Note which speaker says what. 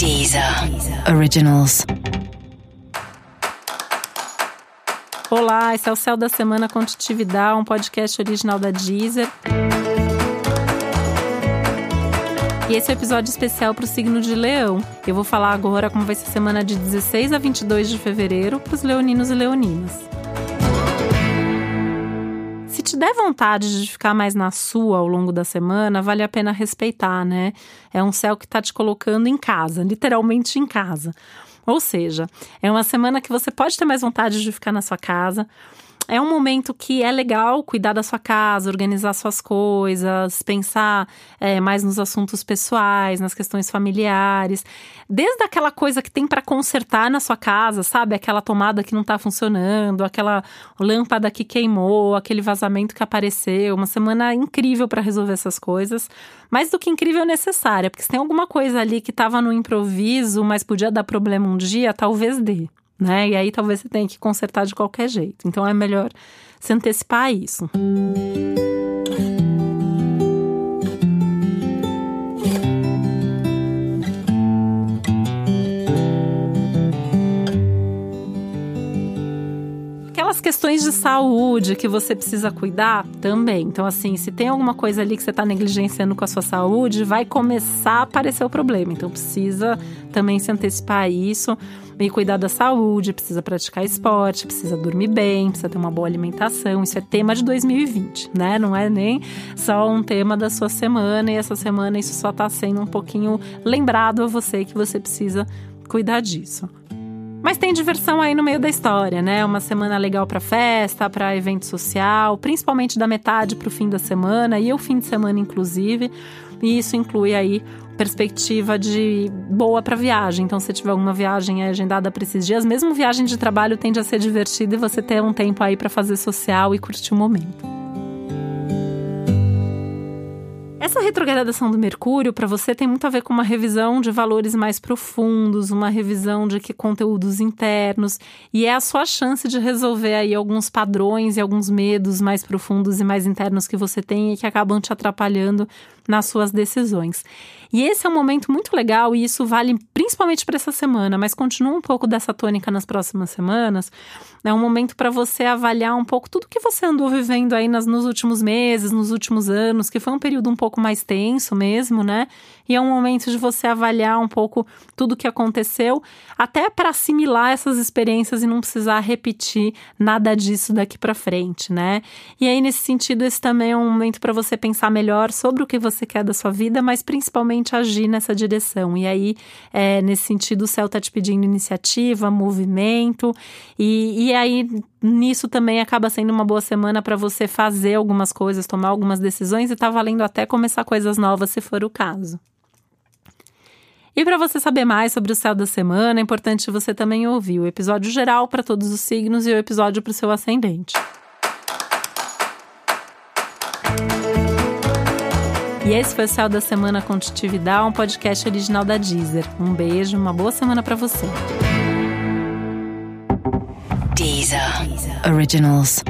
Speaker 1: Deezer Originals.
Speaker 2: Olá, esse é o Céu da Semana Contitividade, um podcast original da Deezer. E esse é o um episódio especial para o signo de Leão. Eu vou falar agora como vai ser a semana de 16 a 22 de fevereiro para os leoninos e leoninas te der vontade de ficar mais na sua ao longo da semana, vale a pena respeitar, né? É um céu que está te colocando em casa, literalmente em casa. Ou seja, é uma semana que você pode ter mais vontade de ficar na sua casa, é um momento que é legal cuidar da sua casa, organizar suas coisas, pensar é, mais nos assuntos pessoais, nas questões familiares. Desde aquela coisa que tem para consertar na sua casa, sabe? Aquela tomada que não está funcionando, aquela lâmpada que queimou, aquele vazamento que apareceu. Uma semana incrível para resolver essas coisas. Mais do que incrível, necessária, porque se tem alguma coisa ali que estava no improviso, mas podia dar problema um dia, talvez dê né? E aí talvez você tenha que consertar de qualquer jeito. Então é melhor se antecipar a isso. Aquelas questões de saúde que você precisa cuidar também. Então, assim, se tem alguma coisa ali que você está negligenciando com a sua saúde, vai começar a aparecer o problema. Então, precisa também se antecipar a isso e cuidar da saúde, precisa praticar esporte, precisa dormir bem, precisa ter uma boa alimentação. Isso é tema de 2020, né? Não é nem só um tema da sua semana e essa semana isso só está sendo um pouquinho lembrado a você que você precisa cuidar disso. Mas tem diversão aí no meio da história, né? Uma semana legal para festa, para evento social, principalmente da metade para o fim da semana e o fim de semana inclusive. E isso inclui aí perspectiva de boa para viagem. Então, se tiver alguma viagem agendada para esses dias, mesmo viagem de trabalho tende a ser divertida e você ter um tempo aí para fazer social e curtir o momento. Essa retrogradação do Mercúrio para você tem muito a ver com uma revisão de valores mais profundos, uma revisão de que conteúdos internos e é a sua chance de resolver aí alguns padrões e alguns medos mais profundos e mais internos que você tem e que acabam te atrapalhando nas suas decisões. E esse é um momento muito legal e isso vale principalmente para essa semana, mas continua um pouco dessa tônica nas próximas semanas. É um momento para você avaliar um pouco tudo que você andou vivendo aí nas, nos últimos meses, nos últimos anos, que foi um período um pouco mais tenso mesmo, né? E é um momento de você avaliar um pouco tudo que aconteceu, até para assimilar essas experiências e não precisar repetir nada disso daqui para frente, né? E aí nesse sentido, esse também é um momento para você pensar melhor sobre o que você quer da sua vida, mas principalmente agir nessa direção. E aí, é, nesse sentido, o céu está te pedindo iniciativa, movimento, e, e aí nisso também acaba sendo uma boa semana para você fazer algumas coisas, tomar algumas decisões e tá valendo até começar coisas novas, se for o caso. E para você saber mais sobre o céu da semana, é importante você também ouvir o episódio geral para todos os signos e o episódio para o seu ascendente. E esse foi o Céu da Semana com Titividade, um podcast original da Deezer. Um beijo, uma boa semana para você.
Speaker 1: Deezer. Originals.